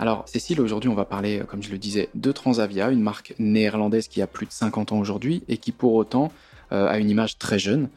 Alors Cécile, aujourd'hui on va parler, comme je le disais, de Transavia, une marque néerlandaise qui a plus de 50 ans aujourd'hui et qui pour autant euh, a une image très jeune.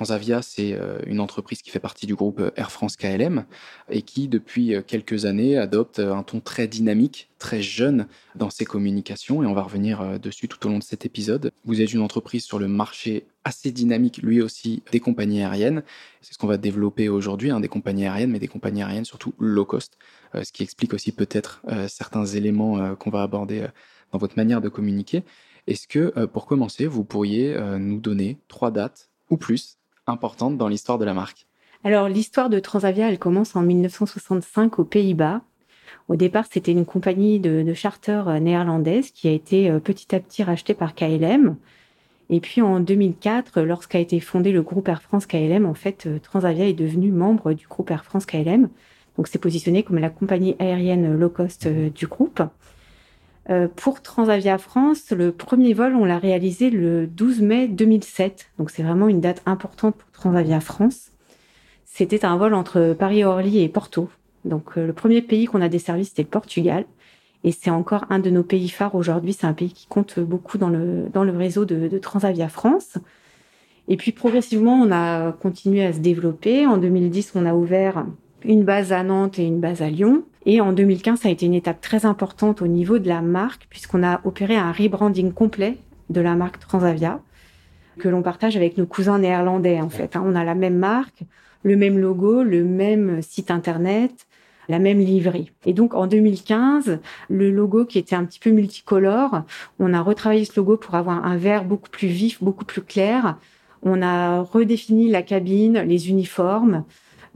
Transavia, c'est euh, une entreprise qui fait partie du groupe Air France KLM et qui, depuis euh, quelques années, adopte un ton très dynamique, très jeune dans ses communications. Et on va revenir dessus tout au long de cet épisode. Vous êtes une entreprise sur le marché assez dynamique, lui aussi, des compagnies aériennes. C'est ce qu'on va développer aujourd'hui, hein, des compagnies aériennes, mais des compagnies aériennes surtout low cost. Euh, ce qui explique aussi peut-être euh, certains éléments euh, qu'on va aborder dans votre manière de communiquer. Est-ce que, pour commencer, vous pourriez nous donner trois dates ou plus importantes dans l'histoire de la marque Alors, l'histoire de Transavia, elle commence en 1965 aux Pays-Bas. Au départ, c'était une compagnie de, de, charter néerlandaise qui a été petit à petit rachetée par KLM. Et puis en 2004, lorsqu'a été fondé le groupe Air France KLM, en fait, Transavia est devenu membre du groupe Air France KLM. Donc, c'est positionné comme la compagnie aérienne low cost euh, du groupe. Euh, pour Transavia France, le premier vol, on l'a réalisé le 12 mai 2007. Donc, c'est vraiment une date importante pour Transavia France. C'était un vol entre Paris-Orly et Porto. Donc, euh, le premier pays qu'on a desservi, c'était le Portugal. Et c'est encore un de nos pays phares aujourd'hui. C'est un pays qui compte beaucoup dans le, dans le réseau de, de Transavia France. Et puis, progressivement, on a continué à se développer. En 2010, on a ouvert une base à Nantes et une base à Lyon. Et en 2015, ça a été une étape très importante au niveau de la marque, puisqu'on a opéré un rebranding complet de la marque Transavia, que l'on partage avec nos cousins néerlandais, en fait. Hein. On a la même marque, le même logo, le même site internet, la même livrée. Et donc, en 2015, le logo qui était un petit peu multicolore, on a retravaillé ce logo pour avoir un vert beaucoup plus vif, beaucoup plus clair. On a redéfini la cabine, les uniformes.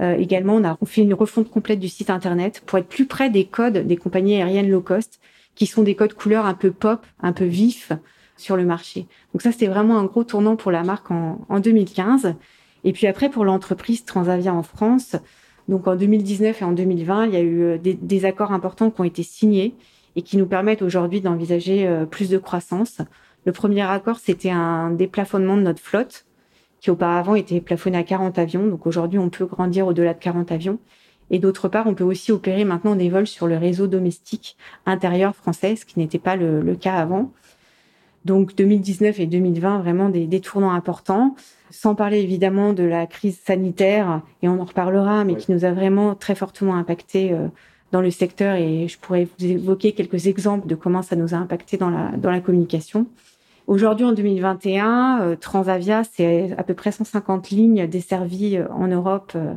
Euh, également, on a fait une refonte complète du site internet pour être plus près des codes des compagnies aériennes low cost, qui sont des codes couleurs un peu pop, un peu vifs sur le marché. Donc ça, c'était vraiment un gros tournant pour la marque en, en 2015. Et puis après, pour l'entreprise Transavia en France, donc en 2019 et en 2020, il y a eu euh, des, des accords importants qui ont été signés et qui nous permettent aujourd'hui d'envisager euh, plus de croissance. Le premier accord, c'était un déplafonnement de notre flotte qui auparavant était plafonné à 40 avions. Donc aujourd'hui, on peut grandir au-delà de 40 avions. Et d'autre part, on peut aussi opérer maintenant des vols sur le réseau domestique intérieur français, ce qui n'était pas le, cas avant. Donc 2019 et 2020, vraiment des, des, tournants importants, sans parler évidemment de la crise sanitaire, et on en reparlera, mais qui nous a vraiment très fortement impacté euh, dans le secteur. Et je pourrais vous évoquer quelques exemples de comment ça nous a impacté dans la, dans la communication. Aujourd'hui, en 2021, euh, Transavia, c'est à peu près 150 lignes desservies euh, en Europe euh,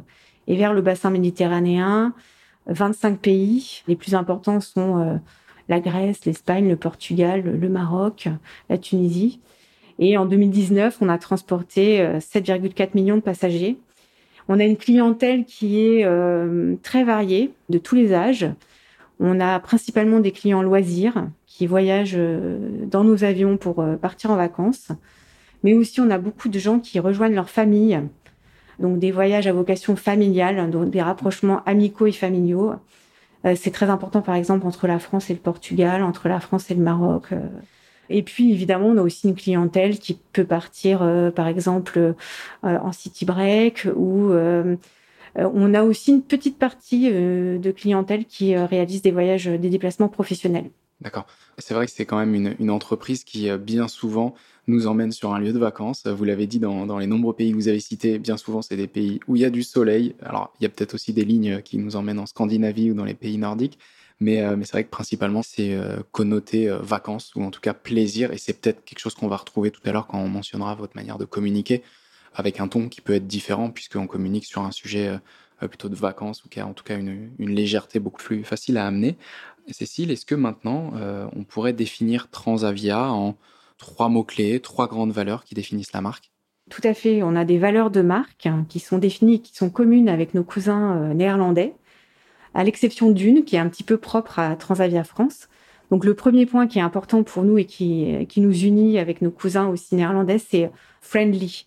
et vers le bassin méditerranéen, 25 pays. Les plus importants sont la Grèce, l'Espagne, le Portugal, le Maroc, la Tunisie. Et en 2019, on a transporté 7,4 millions de passagers. On a une clientèle qui est très variée, de tous les âges. On a principalement des clients loisirs qui voyagent euh, dans nos avions pour euh, partir en vacances. Mais aussi, on a beaucoup de gens qui rejoignent leur famille. Donc, des voyages à vocation familiale, donc des rapprochements amicaux et familiaux. Euh, c'est très important, par exemple, entre la France et le Portugal, entre la France et le Maroc. Et puis, évidemment, on a aussi une clientèle qui peut partir, par exemple, en city break ou on a aussi une petite partie de clientèle qui réalise des voyages, des déplacements professionnels. D'accord. C'est vrai que c'est quand même une, entreprise qui, euh, bien souvent, nous emmène sur un lieu de vacances. Vous l'avez dit dans, les nombreux pays que vous avez cités, bien souvent, c'est des pays où il y a du soleil. Alors, il y a peut-être aussi des lignes qui nous emmènent en Scandinavie ou dans les pays nordiques. Mais, euh, c'est vrai que principalement, c'est euh, connoté vacances ou en tout cas plaisir. Et c'est peut-être quelque chose qu'on va retrouver tout à l'heure quand on mentionnera votre manière de communiquer avec un ton qui peut être différent puisqu'on communique sur un sujet plutôt de vacances ou qui a en tout cas une, une légèreté beaucoup plus facile à amener. Cécile, est-ce que maintenant euh, on pourrait définir Transavia en trois mots-clés, trois grandes valeurs qui définissent la marque? Tout à fait. On a des valeurs de marque hein, qui sont définies, qui sont communes avec nos cousins euh, néerlandais, à l'exception d'une qui est un petit peu propre à Transavia France. Donc le premier point qui est important pour nous et qui, qui nous unit avec nos cousins aussi néerlandais, c'est friendly.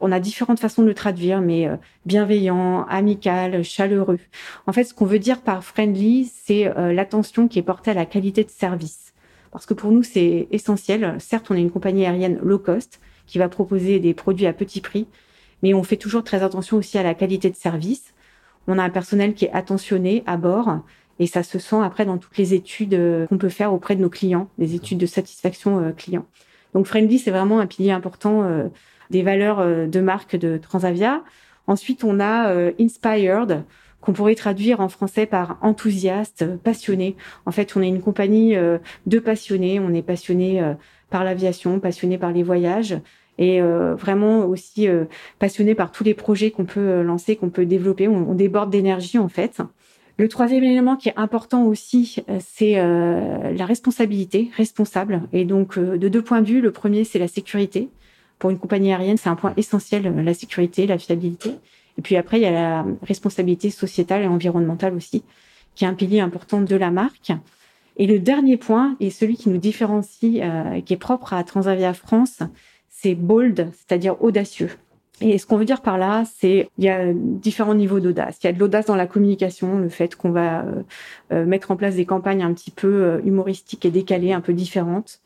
On a différentes façons de le traduire, mais euh, bienveillant, amical, chaleureux. En fait, ce qu'on veut dire par friendly, c'est euh, l'attention qui est portée à la qualité de service. Parce que pour nous, c'est essentiel. Certes, on est une compagnie aérienne low cost qui va proposer des produits à petit prix, mais on fait toujours très attention aussi à la qualité de service. On a un personnel qui est attentionné à bord et ça se sent après dans toutes les études euh, qu'on peut faire auprès de nos clients, des études de satisfaction client. Donc Friendly, c'est vraiment un pilier important des valeurs euh, de marque de Transavia. Ensuite, on a euh, inspired, qu'on pourrait traduire en français par enthousiaste, passionné. En fait, on est une compagnie euh, de passionnés. On est passionné par l'aviation, passionné par les voyages et vraiment aussi passionné par tous les projets qu'on peut lancer, qu'on peut développer. On, déborde d'énergie en fait. Le troisième élément qui est important aussi, c'est la responsabilité, responsable. Et donc, de deux points de vue, le premier, c'est la sécurité. Pour une compagnie aérienne, c'est un point essentiel, euh, la sécurité, la fiabilité. Et puis après, il y a la responsabilité sociétale et environnementale aussi, qui est un pilier important de la marque. Et le dernier point, et celui qui nous différencie, euh, qui est propre à Transavia France, c'est bold, c'est-à-dire audacieux. Et ce qu'on veut dire par là, c'est il y a différents niveaux d'audace. Il y a de l'audace dans la communication, le fait qu'on va euh, euh mettre en place des campagnes un petit peu euh, humoristiques et décalées, un peu différentes.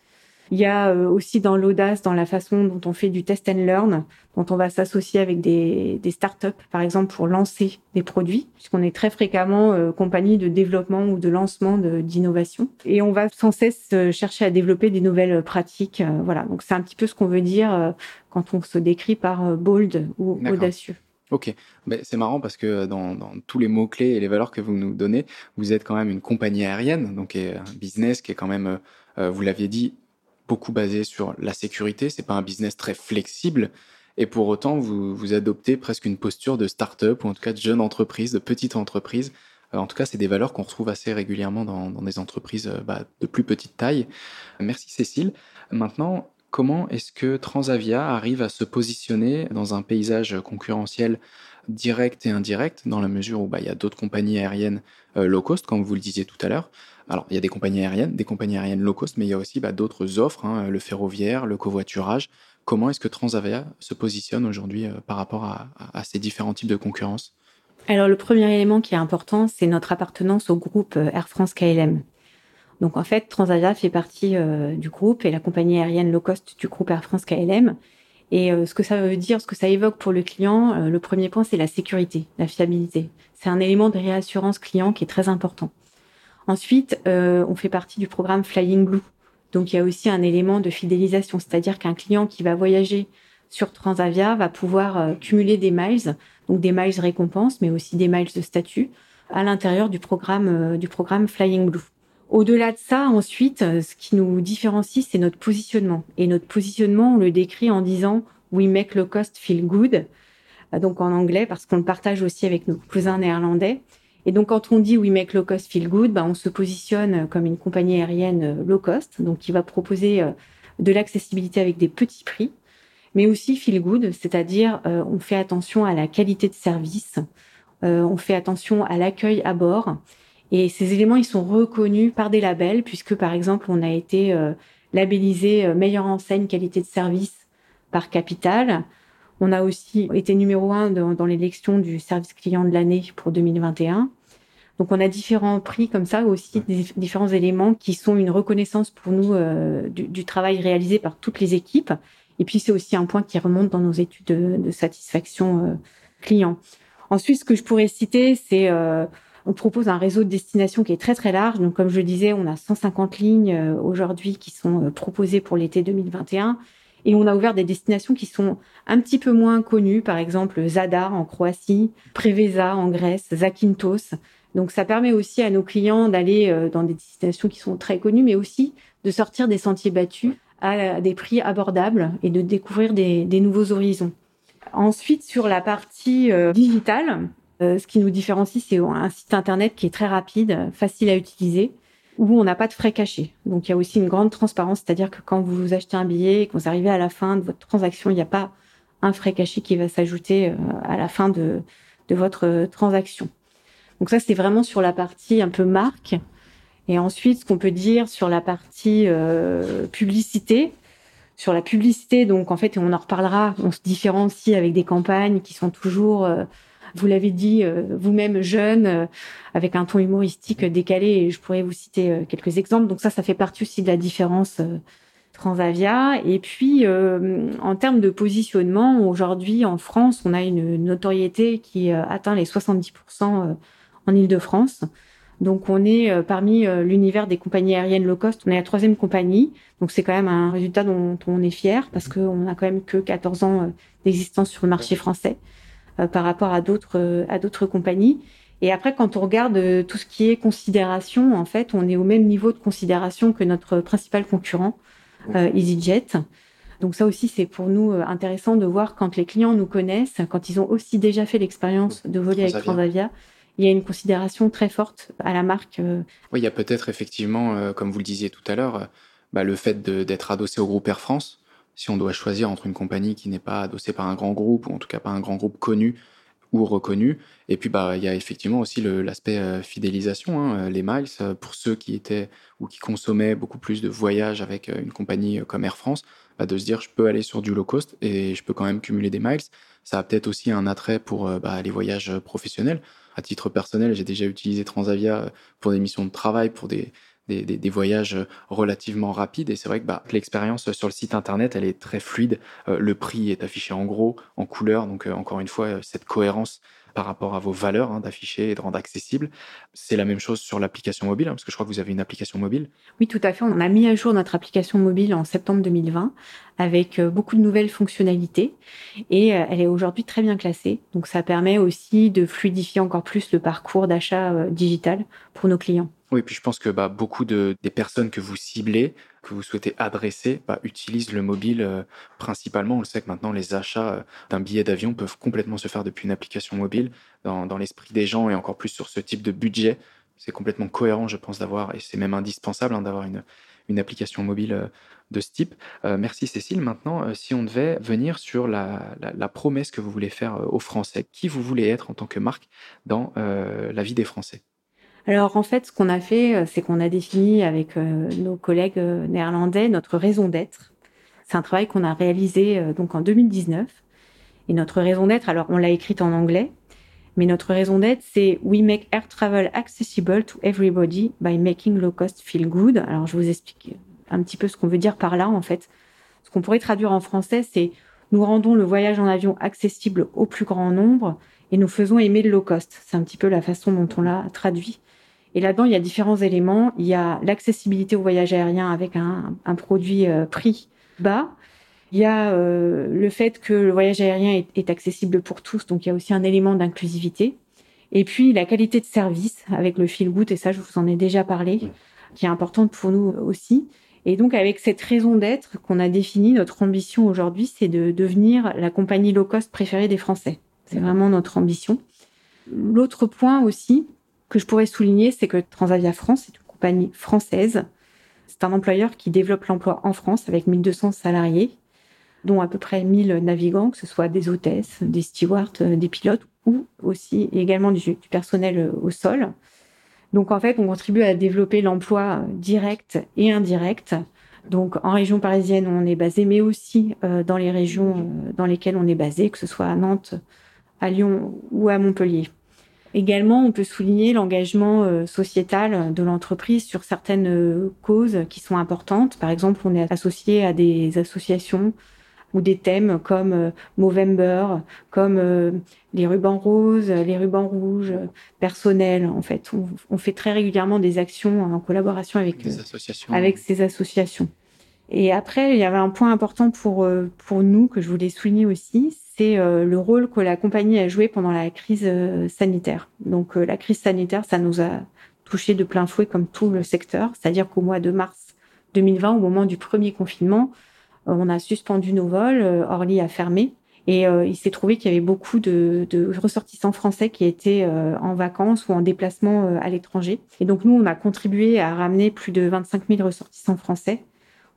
Il y a euh, aussi dans l'audace, dans la façon dont on fait du test and learn, dont on va s'associer avec des, des startups, par exemple, pour lancer des produits, puisqu'on est très fréquemment euh, compagnie de développement ou de lancement d'innovation. Et on va sans cesse euh, chercher à développer des nouvelles pratiques. voilà, donc c'est un petit peu ce qu'on veut dire quand on se décrit par bold ou audacieux. Ok, mais c'est marrant parce que dans, dans tous les mots-clés et les valeurs que vous nous donnez, vous êtes quand même une compagnie aérienne, donc un business qui est quand même, vous l'aviez dit, beaucoup basé sur la sécurité. C'est pas un business très flexible. Et pour autant, vous, vous adoptez presque une posture de start-up ou en tout cas de jeune entreprise, de petite entreprise. Euh, en tout cas, c'est des valeurs qu'on retrouve assez régulièrement dans, des entreprises euh, bah, de plus petite taille. Merci Cécile. Maintenant, comment est-ce que Transavia arrive à se positionner dans un paysage concurrentiel direct et indirect, dans la mesure où bah, il y a d'autres compagnies aériennes euh, low cost, comme vous le disiez tout à l'heure, alors, il y a des compagnies aériennes, des compagnies aériennes low cost, mais il y a aussi bah, d'autres offres, hein, le ferroviaire, le covoiturage. Comment est-ce que Transavia se positionne aujourd'hui euh, par rapport à, ces différents types de concurrence? Alors, le premier élément qui est important, c'est notre appartenance au groupe euh, Air France KLM. Donc, en fait, Transavia fait partie du groupe et la compagnie aérienne low cost du groupe Air France KLM. Et ce que ça veut dire, ce que ça évoque pour le client, le premier point, c'est la sécurité, la fiabilité. C'est un élément de réassurance client qui est très important. Ensuite, euh, on fait partie du programme Flying Blue. Donc il y a aussi un élément de fidélisation, c'est-à-dire qu'un client qui va voyager sur Transavia va pouvoir euh, cumuler des miles, donc des miles récompenses, mais aussi des miles de statut à l'intérieur du programme euh, du programme Flying Blue. Au-delà de ça, ensuite, ce qui nous différencie, c'est notre positionnement. Et notre positionnement, on le décrit en disant We make low cost feel good, donc en anglais, parce qu'on le partage aussi avec nos cousins néerlandais. Et donc, quand on dit we make low cost feel good, bah, on se positionne comme une compagnie aérienne euh, low cost, donc qui va proposer euh, de l'accessibilité avec des petits prix, mais aussi feel good, c'est-à-dire euh, on fait attention à la qualité de service, on fait attention à l'accueil à bord. Et ces éléments, ils sont reconnus par des labels, puisque par exemple, on a été labellisé meilleure enseigne qualité de service par Capital. On a aussi été numéro un dans, l'élection du service client de l'année pour 2021. Donc on a différents prix comme ça, aussi des, différents éléments qui sont une reconnaissance pour nous euh, du, travail réalisé par toutes les équipes. Et puis c'est aussi un point qui remonte dans nos études de, satisfaction euh, client. Ensuite, ce que je pourrais citer, c'est euh, on propose un réseau de destination qui est très très large. Donc comme je le disais, on a 150 lignes aujourd'hui qui sont proposées pour l'été 2021. Et on a ouvert des destinations qui sont un petit peu moins connues, par exemple Zadar en Croatie, Preveza en Grèce, Zakynthos. Donc ça permet aussi à nos clients d'aller euh, dans des destinations qui sont très connues, mais aussi de sortir des sentiers battus à des prix abordables et de découvrir des, nouveaux horizons. Ensuite, sur la partie euh, digitale, euh, ce qui nous différencie, c'est un site internet qui est très rapide, facile à utiliser, où on n'a pas de frais cachés. Donc il y a aussi une grande transparence, c'est-à-dire que quand vous achetez un billet et que vous arrivez à la fin de votre transaction, il n'y a pas un frais caché qui va s'ajouter euh, à la fin de, votre transaction. Donc ça, c'est vraiment sur la partie un peu marque. Et ensuite, ce qu'on peut dire sur la partie publicité, sur la publicité, donc en fait, on en reparlera, on se différencie avec des campagnes qui sont toujours, euh, vous l'avez dit euh, vous-même, jeunes, euh, avec un ton humoristique décalé, et je pourrais vous citer quelques exemples. Donc ça, ça fait partie aussi de la différence Transavia. Et puis, en termes de positionnement, aujourd'hui, en France, on a une notoriété qui atteint les 70% en Ile-de-France. Donc on est euh, parmi euh, l'univers des compagnies aériennes low cost, on est la troisième compagnie. Donc c'est quand même un résultat dont, on est fier parce qu'on a quand même que 14 ans euh, d'existence sur le marché français par rapport à d'autres à d'autres compagnies. Et après, quand on regarde tout ce qui est considération, en fait, on est au même niveau de considération que notre principal concurrent. EasyJet. Donc ça aussi, c'est pour nous intéressant de voir quand les clients nous connaissent, quand ils ont aussi déjà fait l'expérience de voler avec Transavia, il y a une considération très forte à la marque. Euh. Oui, il y a peut-être effectivement, euh, comme vous le disiez tout à l'heure, euh, bah, le fait d'être adossé au groupe Air France. Si on doit choisir entre une compagnie qui n'est pas adossée par un grand groupe, ou en tout cas pas un grand groupe connu ou reconnu, et puis bah il y a effectivement aussi l'aspect fidélisation, hein, les miles pour ceux qui étaient ou qui consommaient beaucoup plus de voyages avec une compagnie comme Air France, bah, de se dire je peux aller sur du low cost et je peux quand même cumuler des miles. Ça a peut-être aussi un attrait pour bah, les voyages professionnels à titre personnel, j'ai déjà utilisé Transavia euh, pour des missions de travail, pour des, des, voyages euh, relativement rapides. Et c'est vrai que bah, l'expérience sur le site internet, elle est très fluide. Euh, le prix est affiché en gros, en couleur. Donc, encore une fois, cette cohérence par rapport à vos valeurs hein, d'afficher et de rendre accessible. C'est la même chose sur l'application mobile, hein, parce que je crois que vous avez une application mobile. Oui, tout à fait. On a mis à jour notre application mobile en septembre 2020 avec euh, beaucoup de nouvelles fonctionnalités et euh, elle est aujourd'hui très bien classée. Donc ça permet aussi de fluidifier encore plus le parcours d'achat euh, digital pour nos clients. Oui, puis je pense que bah, beaucoup de, des personnes que vous ciblez, que vous souhaitez adresser, bah, utilisent le mobile euh, principalement. On le sait que maintenant, les achats euh, d'un billet d'avion peuvent complètement se faire depuis une application mobile. Dans, l'esprit des gens et encore plus sur ce type de budget, c'est complètement cohérent, je pense, d'avoir, et c'est même indispensable hein, d'avoir une, une application mobile euh, de ce type. merci Cécile. Maintenant, si on devait venir sur la, la, promesse que vous voulez faire aux Français, qui vous voulez être en tant que marque dans la vie des Français? Alors en fait, ce qu'on a fait, euh, c'est qu'on a défini avec euh, nos collègues euh, néerlandais notre raison d'être. C'est un travail qu'on a réalisé donc en 2019. Et notre raison d'être, alors on l'a écrite en anglais, mais notre raison d'être, c'est We make air travel accessible to everybody by making low cost feel good. Alors je vous explique un petit peu ce qu'on veut dire par là en fait. Ce qu'on pourrait traduire en français, c'est nous rendons le voyage en avion accessible au plus grand nombre et nous faisons aimer le low cost. C'est un petit peu la façon dont on l'a traduit. Et là-dedans, il y a différents éléments. Il y a l'accessibilité au voyage aérien avec un, un produit euh, prix bas. Il y a euh, le fait que le voyage aérien est, est, accessible pour tous, donc il y a aussi un élément d'inclusivité. Et puis la qualité de service avec le feel good, et ça je vous en ai déjà parlé, qui est importante pour nous aussi. Et donc avec cette raison d'être qu'on a défini, notre ambition aujourd'hui, c'est de devenir la compagnie low cost préférée des Français. C'est vraiment notre ambition. L'autre point aussi, que je pourrais souligner, c'est que Transavia France est une compagnie française. C'est un employeur qui développe l'emploi en France avec 1200 salariés, dont à peu près 1000 navigants, que ce soit des hôtesses, des stewards, euh, des pilotes ou aussi également du, personnel euh, au sol. Donc en fait, on contribue à développer l'emploi euh, direct et indirect. Donc en région parisienne, on est basé, mais aussi dans les régions dans lesquelles on est basé, que ce soit à Nantes, à Lyon ou à Montpellier. Également, on peut souligner l'engagement euh, sociétal de l'entreprise sur certaines euh, causes qui sont importantes. Par exemple, on est associé à des associations ou des thèmes comme euh, Movember, comme les rubans roses, les rubans rouges, personnels. En fait, on, fait très régulièrement des actions en collaboration avec, avec ces associations. Et après, il y avait un point important pour, pour nous que je voulais souligner aussi, c'est euh, le rôle que la compagnie a joué pendant la crise euh, sanitaire. Donc euh, la crise sanitaire, ça nous a touché de plein fouet comme tout le secteur, c'est-à-dire qu'au mois de mars 2020, au moment du premier confinement, on a suspendu nos vols, Orly a fermé. Et il s'est trouvé qu'il y avait beaucoup de, de, ressortissants français qui étaient en vacances ou en déplacement à l'étranger. Et donc nous, on a contribué à ramener plus de 25 000 ressortissants français.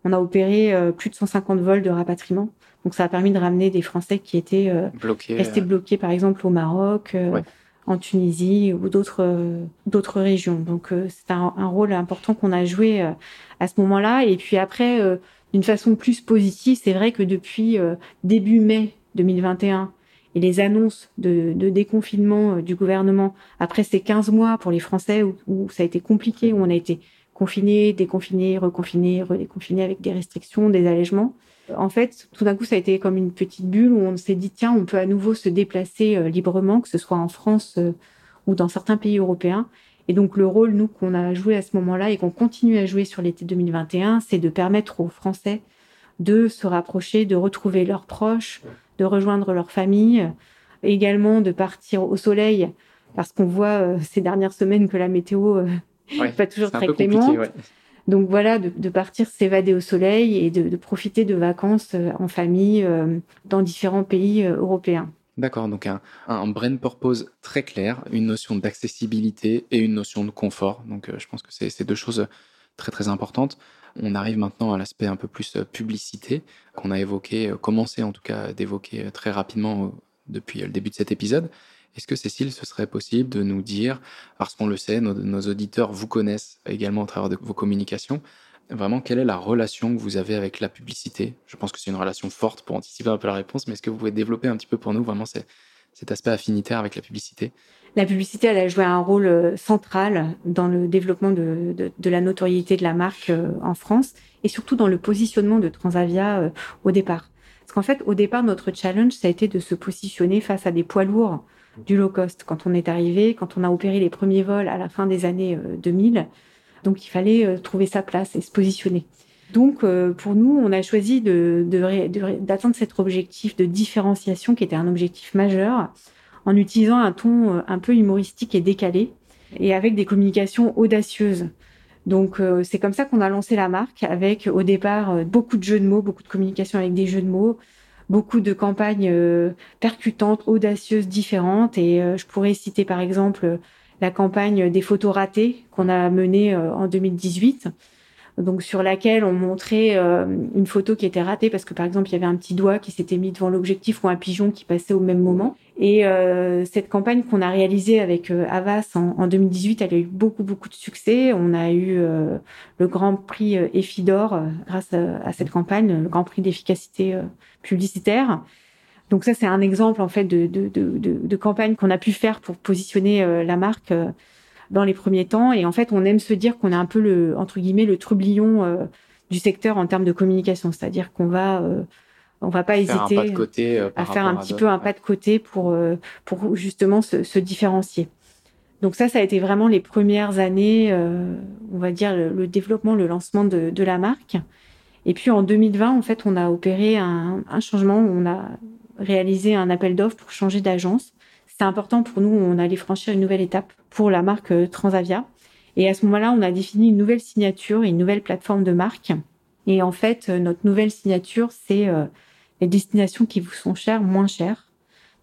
On a opéré plus de 150 vols de rapatriement. Donc ça a permis de ramener des Français qui étaient euh, bloqués, restés euh. bloqués, par exemple au Maroc, euh, en Tunisie ou d'autres d'autres régions. Donc c'est un, un, rôle important qu'on a joué à ce moment-là. Et puis après, d'une façon plus positive, c'est vrai que depuis début mai 2021 et les annonces de, de déconfinement du gouvernement après ces 15 mois pour les Français où, où ça a été compliqué, où on a été confiné, déconfiné, reconfiné, redéconfiné avec des restrictions, des allègements. En fait, tout d'un coup, ça a été comme une petite bulle où on s'est dit, tiens, on peut à nouveau se déplacer euh, librement, que ce soit en France euh, ou dans certains pays européens. Et donc, le rôle, nous, qu'on a joué à ce moment-là et qu'on continue à jouer sur l'été 2021, c'est de permettre aux Français de se rapprocher, de retrouver leurs proches, de rejoindre leur famille, également de partir au soleil, parce qu'on voit euh, ces dernières semaines que la météo pas toujours très clément. Donc voilà, de, partir s'évader au soleil et de, profiter de vacances euh, en famille euh, dans différents pays euh, européens. D'accord, donc un, un brain purpose très clair, une notion d'accessibilité et une notion de confort. Donc je pense que c'est deux choses très très importantes. On arrive maintenant à l'aspect un peu plus publicité qu'on a évoqué, commencé en tout cas d'évoquer très rapidement depuis le début de cet épisode. Est-ce que Cécile, ce serait possible de nous dire, parce qu'on le sait, nos, auditeurs vous connaissent également à travers de vos communications, vraiment quelle est la relation que vous avez avec la publicité? Je pense que c'est une relation forte pour anticiper un peu la réponse, mais est-ce que vous pouvez développer un petit peu pour nous vraiment cet aspect affinitaire avec la publicité? La publicité, elle a joué un rôle euh, central dans le développement de, la notoriété de la marque euh, en France et surtout dans le positionnement de Transavia euh, au départ. Parce qu'en fait, au départ, notre challenge, ça a été de se positionner face à des poids lourds du low cost quand on est arrivé, quand on a opéré les premiers vols à la fin des années 2000. Euh, Donc il fallait euh, trouver sa place et se positionner. Donc euh, pour nous, on a choisi d'atteindre cet objectif de différenciation qui était un objectif majeur en utilisant un ton un peu humoristique et décalé et avec des communications audacieuses. Donc c'est comme ça qu'on a lancé la marque avec au départ beaucoup de jeux de mots, beaucoup de communication avec des jeux de mots, beaucoup de campagnes euh, percutantes, audacieuses, différentes. Et euh, je pourrais citer par exemple la campagne des photos ratées qu'on a menée euh, en 2018 donc sur laquelle on montrait une photo qui était ratée parce que par exemple il y avait un petit doigt qui s'était mis devant l'objectif ou un pigeon qui passait au même moment. Et cette campagne qu'on a réalisée avec Avas en, 2018, elle a eu beaucoup beaucoup de succès. On a eu le Grand Prix Effidor grâce à, cette campagne, le Grand Prix d'efficacité publicitaire. Donc ça, c'est un exemple en fait de, de, de, de campagne qu'on a pu faire pour positionner euh, la marque euh, dans les premiers temps. Et en fait, on aime se dire qu'on est un peu le entre guillemets le trublion euh, du secteur en termes de communication, c'est-à-dire qu'on va on va pas hésiter à faire un petit peu un pas de côté pour pour justement se, se, différencier. Donc ça, ça a été vraiment les premières années, on va dire le, le, développement, le lancement de, de la marque. Et puis en 2020, en fait, on a opéré un, un changement. On a réalisé un appel d'offres pour changer d'agence. C'était important pour nous. On allait franchir une nouvelle étape pour la marque euh, Transavia. Et à ce moment-là, on a défini une nouvelle signature et une nouvelle plateforme de marque. Et en fait, euh, notre nouvelle signature, c'est euh, les destinations qui vous sont chères, moins chères.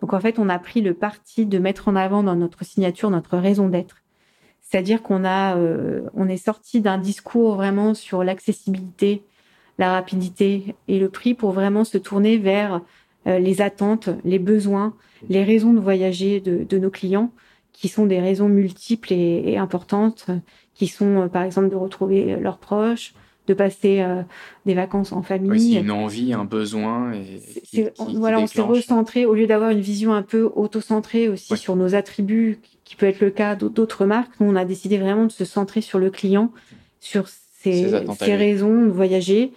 Donc en fait, on a pris le parti de mettre en avant dans notre signature notre raison d'être. C'est-à-dire qu'on a, on est sorti d'un discours vraiment sur l'accessibilité, la rapidité et le prix pour vraiment se tourner vers les attentes, les besoins, les raisons de voyager de, nos clients, qui sont des raisons multiples et, importantes, qui sont euh, par exemple de retrouver leurs proches, de passer euh, des vacances en famille. Oui, une envie, un besoin. Et, voilà, on s'est recentré, au lieu d'avoir une vision un peu auto-centrée aussi sur nos attributs, qui peut être le cas d'autres marques, nous, on a décidé vraiment de se centrer sur le client, sur ses, ses raisons de voyager,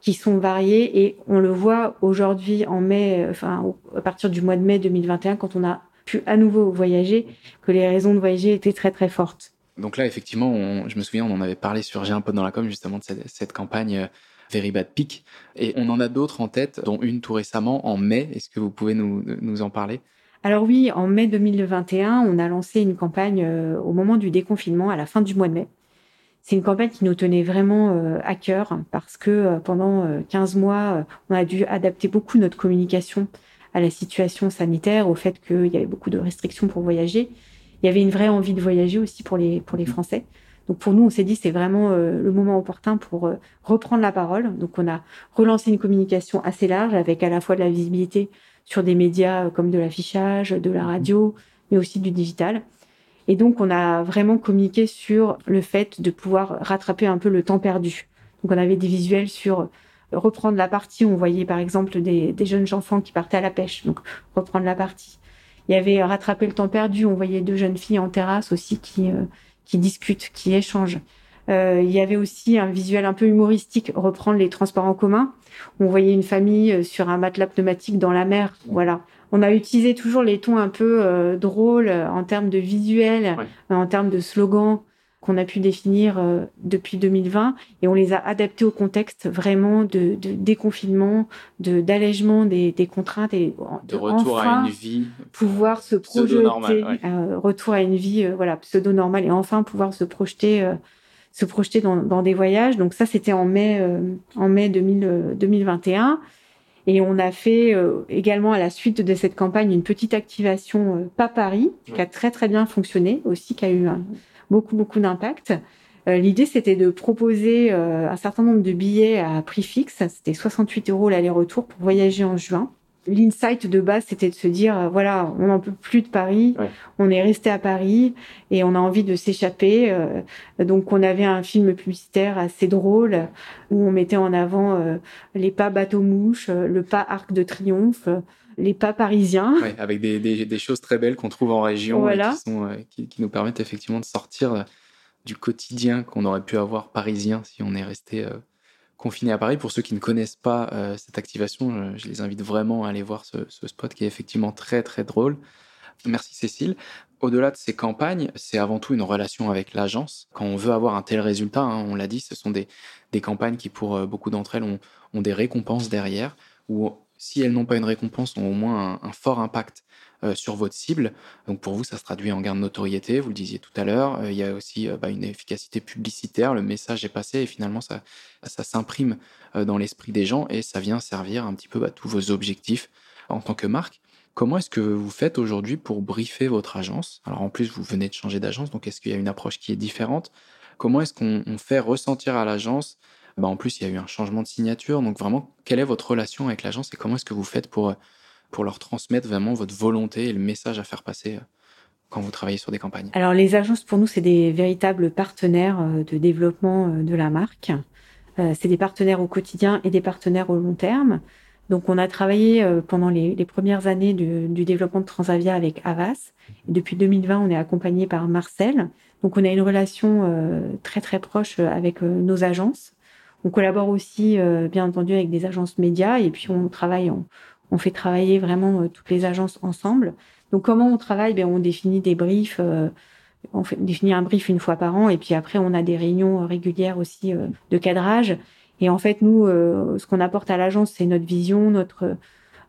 qui sont variés et on le voit aujourd'hui en mai, enfin à partir du mois de mai 2021, quand on a pu à nouveau voyager, que les raisons de voyager étaient très très fortes. Donc là, effectivement, je me souviens, on en avait parlé sur J'ai un pote dans la com justement de cette, campagne euh, Very Bad Peak, et on en a d'autres en tête, dont une tout récemment en mai. Est-ce que vous pouvez nous, nous en parler? Alors oui, en mai 2021, on a lancé une campagne euh, au moment du déconfinement, à la fin du mois de mai, c'est une campagne qui nous tenait vraiment euh, à cœur parce que euh, pendant 15 euh, mois, on a dû adapter beaucoup notre communication à la situation sanitaire, au fait qu'il y avait beaucoup de restrictions pour voyager. Il y avait une vraie envie de voyager aussi pour les, pour les mmh. Français. Donc pour nous, on s'est dit c'est vraiment le moment opportun pour reprendre la parole. Donc on a relancé une communication assez large avec à la fois de la visibilité sur des médias comme de l'affichage, de la mmh. radio, mais aussi du digital. Et donc, on a vraiment communiqué sur le fait de pouvoir rattraper un peu le temps perdu. Donc, on avait des visuels sur reprendre la partie. On voyait par exemple des, jeunes enfants qui partaient à la pêche, donc reprendre la partie. Il y avait rattraper le temps perdu. On voyait deux jeunes filles en terrasse aussi qui euh, qui discutent, qui échangent. Euh, il y avait aussi un visuel un peu humoristique, reprendre les transports en commun. On voyait une famille euh, sur un matelas pneumatique dans la mer. Voilà. On a utilisé toujours les tons un peu drôles en termes de visuel, en termes de slogans qu'on a pu définir euh, depuis 2020 et on les a adaptés au contexte vraiment de, déconfinement, de d'allègement des, contraintes et de retour à une vie pouvoir se projeter euh, retour à une vie euh, voilà pseudo normale et enfin pouvoir se projeter se projeter dans, des voyages. Donc ça c'était en mai en mai 2021 et on a fait également à la suite de cette campagne une petite activation pas Paris qui a très très bien fonctionné aussi qui a eu un beaucoup, beaucoup d'impact. Euh, l'idée, c'était de proposer euh, un certain nombre de billets à prix fixe. C'était 68 euros l'aller-retour pour voyager en juin. L'insight de base, c'était de se dire, euh, voilà, on n'en peut plus de Paris, on est resté à Paris et on a envie de s'échapper. donc, on avait un film publicitaire assez drôle où on mettait en avant les pas bateau-mouche, le pas arc de triomphe, les pas parisiens. avec des, choses très belles qu'on trouve en région et euh, qui, nous permettent effectivement de sortir euh, du quotidien qu'on aurait pu avoir parisien si on est resté euh, confiné à Paris. Pour ceux qui ne connaissent pas cette activation, je, les invite vraiment à aller voir ce, spot qui est effectivement très très drôle. Merci Cécile. Au-delà de ces campagnes, c'est avant tout une relation avec l'agence. Quand on veut avoir un tel résultat, hein, on l'a dit, ce sont des, campagnes qui, pour beaucoup d'entre elles, ont, ont, des récompenses derrière, où si elles n'ont pas une récompense, ont au moins un, fort impact euh, sur votre cible. Donc pour vous, ça se traduit en gain de notoriété, vous le disiez tout à l'heure. Euh, il y a aussi euh, bah, une efficacité publicitaire, le message est passé et finalement ça, s'imprime dans l'esprit des gens et ça vient servir un petit peu à bah, tous vos objectifs en tant que marque. Comment est-ce que vous faites aujourd'hui pour briefer votre agence? Alors en plus, vous venez de changer d'agence, donc est-ce qu'il y a une approche qui est différente? Comment est-ce qu'on fait ressentir à l'agence bah, en plus, il y a eu un changement de signature. Donc vraiment, quelle est votre relation avec l'agence et comment est-ce que vous faites pour, pour leur transmettre vraiment votre volonté et le message à faire passer euh, quand vous travaillez sur des campagnes? Alors les agences, pour nous, c'est des véritables partenaires euh, de développement euh, de la marque. C'est des partenaires au quotidien et des partenaires au long terme. Donc, on a travaillé pendant les, premières années du, développement de Transavia avec Avas. Et depuis 2020, on est accompagné par Marcel. Donc, on a une relation très très proche avec nos agences. On collabore aussi, euh, bien entendu, avec des agences médias et puis on travaille, on, fait travailler vraiment euh, toutes les agences ensemble. Donc comment on travaille? Ben, On définit des briefs, euh, on, définit un brief une fois par an et puis après on a des réunions régulières aussi de cadrage. Et en fait, nous, ce qu'on apporte à l'agence, c'est notre vision, notre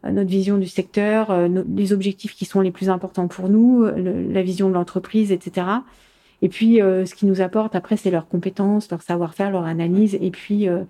notre vision du secteur, les objectifs qui sont les plus importants pour nous, la vision de l'entreprise, etc. Et puis, euh, ce qui nous apporte après, c'est leurs compétences, leur savoir-faire, leur analyse, et puis euh,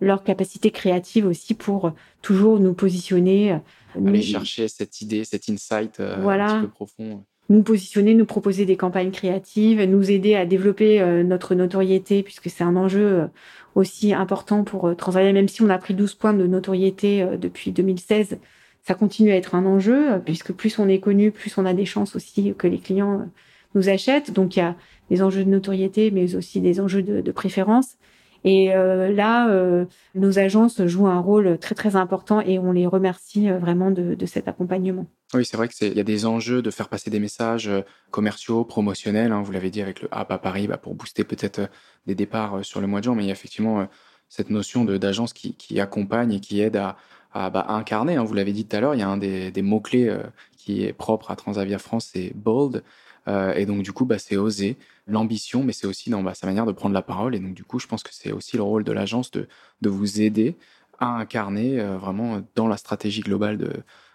leur capacité créative aussi pour toujours nous positionner. Euh, Aller chercher cette idée, cet insight un petit peu profond. Nous positionner, nous proposer des campagnes créatives, nous aider à développer notre notoriété, puisque c'est un enjeu aussi important pour Transavia, même si on a pris 12 points de notoriété depuis 2016 ça continue à être un enjeu, puisque plus on est connu, plus on a des chances aussi que les clients nous achètent. Donc il y a des enjeux de notoriété, mais aussi des enjeux de, préférence. Et euh, là, euh, nos agences jouent un rôle très très important et on les remercie euh, vraiment de, cet accompagnement. Oui, c'est vrai qu'il y a des enjeux de faire passer des messages commerciaux, promotionnels. Hein. vous l'avez dit avec le App à Paris, bah, pour booster peut-être des départs sur le mois de juin, mais il y a effectivement cette notion d'agence qui, qui, accompagne et qui aide à, bah, incarner. Hein. vous l'avez dit tout à l'heure, il y a un des, des mots-clés qui est propre à Transavia France, c'est bold. Euh, et donc, du coup, bah, c'est oser l'ambition, mais c'est aussi dans bah, sa manière de prendre la parole. Et donc, du coup, je pense que c'est aussi le rôle de l'agence de, de vous aider à incarner euh, vraiment dans la stratégie globale de,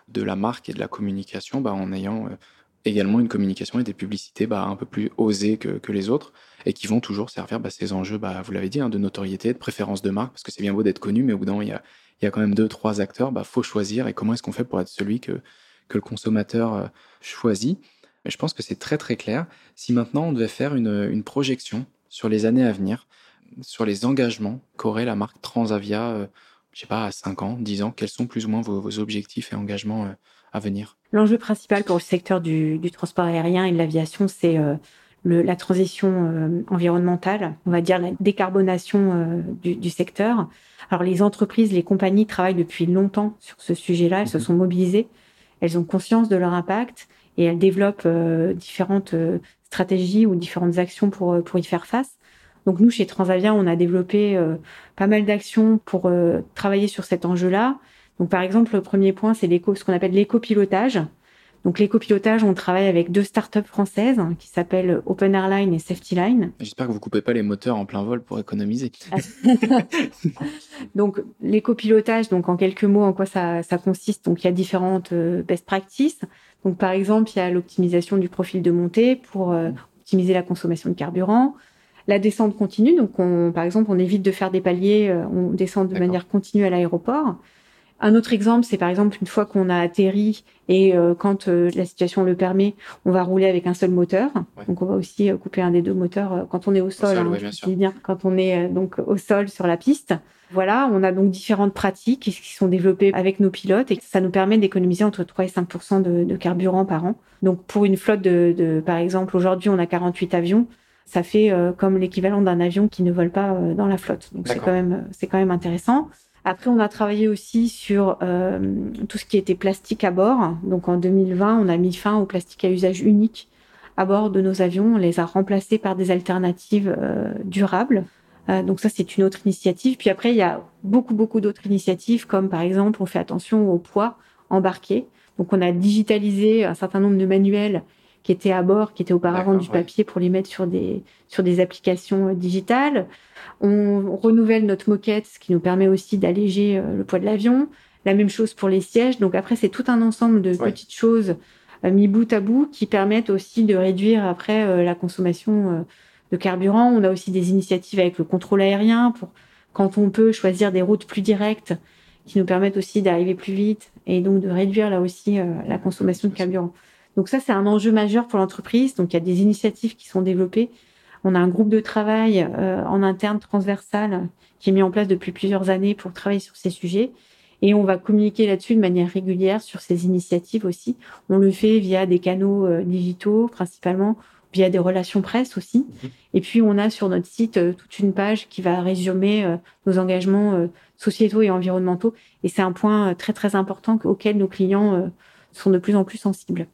de la marque et de la communication, bah, en ayant euh, également une communication et des publicités bah, un peu plus osées que, que, les autres et qui vont toujours servir bah, ces enjeux, bah, vous l'avez dit, hein, de notoriété, de préférence de marque, parce que c'est bien beau d'être connu, mais au bout d'un moment, il y a, quand même deux, trois acteurs, bah, faut choisir et comment est-ce qu'on fait pour être celui que, que le consommateur choisit? Mais je pense que c'est très très clair. Si maintenant on devait faire une, projection sur les années à venir, sur les engagements qu'aurait la marque Transavia euh, je sais pas, à 5 ans, 10 ans Quels sont plus ou moins vos, objectifs et engagements à venir? L'enjeu principal pour le secteur du, transport aérien et de l'aviation, c'est la transition environnementale, on va dire la décarbonation du, secteur. Alors les entreprises, les compagnies travaillent depuis longtemps sur ce sujet-là, elles se mhm. sont mobilisées, elles ont conscience de leur impact et elles développent différentes stratégies ou différentes actions pour, pour y faire face. Donc nous, chez Transavia, on a développé euh, pas mal d'actions pour euh, travailler sur cet enjeu-là. Donc par exemple, le premier point, c'est ce qu'on appelle l'écopilotage. Donc l'écopilotage, on travaille avec deux startups françaises hein, qui s'appellent Open Airline et Safety Line. J'espère que vous coupez pas les moteurs en plein vol pour économiser. donc l'écopilotage, donc en quelques mots, en quoi ça, ça consiste Donc il y a différentes euh, best practices. Donc par exemple, il y a l'optimisation du profil de montée pour optimiser la consommation de carburant la descente continue. Donc, on, par exemple, on évite de faire des paliers, euh, on descend de manière continue à l'aéroport. Un autre exemple, c'est par exemple une fois qu'on a atterri et euh, quand euh, la situation le permet, on va rouler avec un seul moteur. Donc on va aussi couper un des deux moteurs quand on est au sol, hein, bien bien, quand on est donc au sol sur la piste. Voilà, on a donc différentes pratiques qui sont développées avec nos pilotes et ça nous permet d'économiser entre 3 et 5 de, de, carburant par an. Donc pour une flotte de, de par exemple, aujourd'hui on a 48 avions, ça fait euh, comme l'équivalent d'un avion qui ne vole pas euh, dans la flotte. Donc c'est quand même c'est quand même intéressant. Après, on a travaillé aussi sur euh, tout ce qui était plastique à bord. Donc en 2020, on a mis fin au plastique à usage unique à bord de nos avions. On les a remplacés par des alternatives durables. donc ça, c'est une autre initiative. Puis après, il y a beaucoup, beaucoup d'autres initiatives, comme par exemple, on fait attention au poids embarqué. Donc on a digitalisé un certain nombre de manuels qui étaient à bord, qui étaient auparavant du papier pour les mettre sur des, sur des applications euh, digitales. On renouvelle notre moquette, ce qui nous permet aussi d'alléger euh, le poids de l'avion. La même chose pour les sièges. Donc après, c'est tout un ensemble de petites choses euh, mis bout à bout qui permettent aussi de réduire après la consommation de carburant. On a aussi des initiatives avec le contrôle aérien pour quand on peut choisir des routes plus directes qui nous permettent aussi d'arriver plus vite et donc de réduire là aussi la consommation de carburant. Donc ça, c'est un enjeu majeur pour l'entreprise. Donc il y a des initiatives qui sont développées. On a un groupe de travail euh, en interne transversal qui est mis en place depuis plusieurs années pour travailler sur ces sujets. Et on va communiquer là-dessus de manière régulière sur ces initiatives aussi. On le fait via des canaux euh, digitaux principalement, via des relations presse aussi. Mhm. Et puis on a sur notre site euh, toute une page qui va résumer nos engagements sociétaux et environnementaux. Et c'est un point très très important auquel nos clients sont de plus en plus sensibles.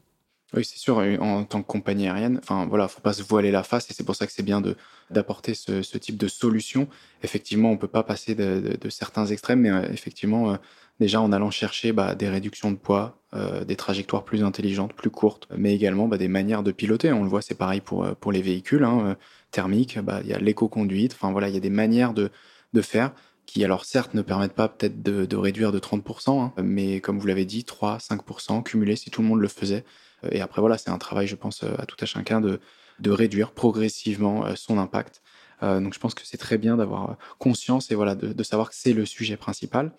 Oui, c'est sûr, en tant que compagnie aérienne, enfin voilà, faut pas se voiler la face et c'est pour ça que c'est bien de d'apporter ce, type de solution. Effectivement, on peut pas passer de, certains extrêmes, mais euh, effectivement, euh, déjà en allant chercher bah, des réductions de poids, euh, des trajectoires plus intelligentes, plus courtes, mais également bah, des manières de piloter. On le voit, c'est pareil pour pour les véhicules hein, thermiques. Bah, il y a l'éco-conduite. Enfin voilà, il y a des manières de de faire qui alors certes ne permettent pas peut-être de, réduire de 30%, hein, mais comme vous l'avez dit, 3-5% cumulés si tout le monde le faisait, et après, voilà, c'est un travail, je pense, euh, à tout à chacun de, de réduire progressivement euh, son impact. donc, je pense que c'est très bien d'avoir conscience et voilà, de, savoir que c'est le sujet principal.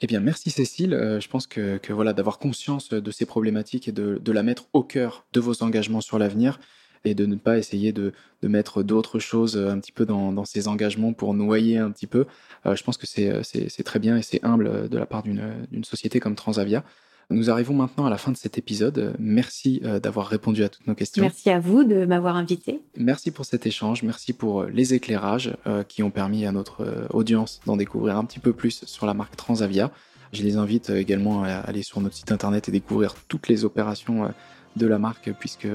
Eh bien, merci Cécile. je pense que, voilà, d'avoir conscience de ces problématiques et de, la mettre au cœur de vos engagements sur l'avenir et de ne pas essayer de, de mettre d'autres choses un petit peu dans, ces engagements pour noyer un petit peu. je pense que c'est très bien et c'est humble de la part d'une société comme Transavia. Nous arrivons maintenant à la fin de cet épisode. Merci euh, d'avoir répondu à toutes nos questions. Merci à vous de m'avoir invité. Merci pour cet échange. Merci pour euh, les éclairages euh, qui ont permis à notre audience d'en découvrir un petit peu plus sur la marque Transavia. Je les invite également à aller sur notre site internet et découvrir toutes les opérations de la marque puisque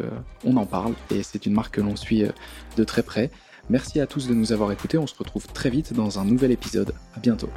on en parle et c'est une marque que l'on suit de très près. Merci à tous de nous avoir écoutés. On se retrouve très vite dans un nouvel épisode. À bientôt.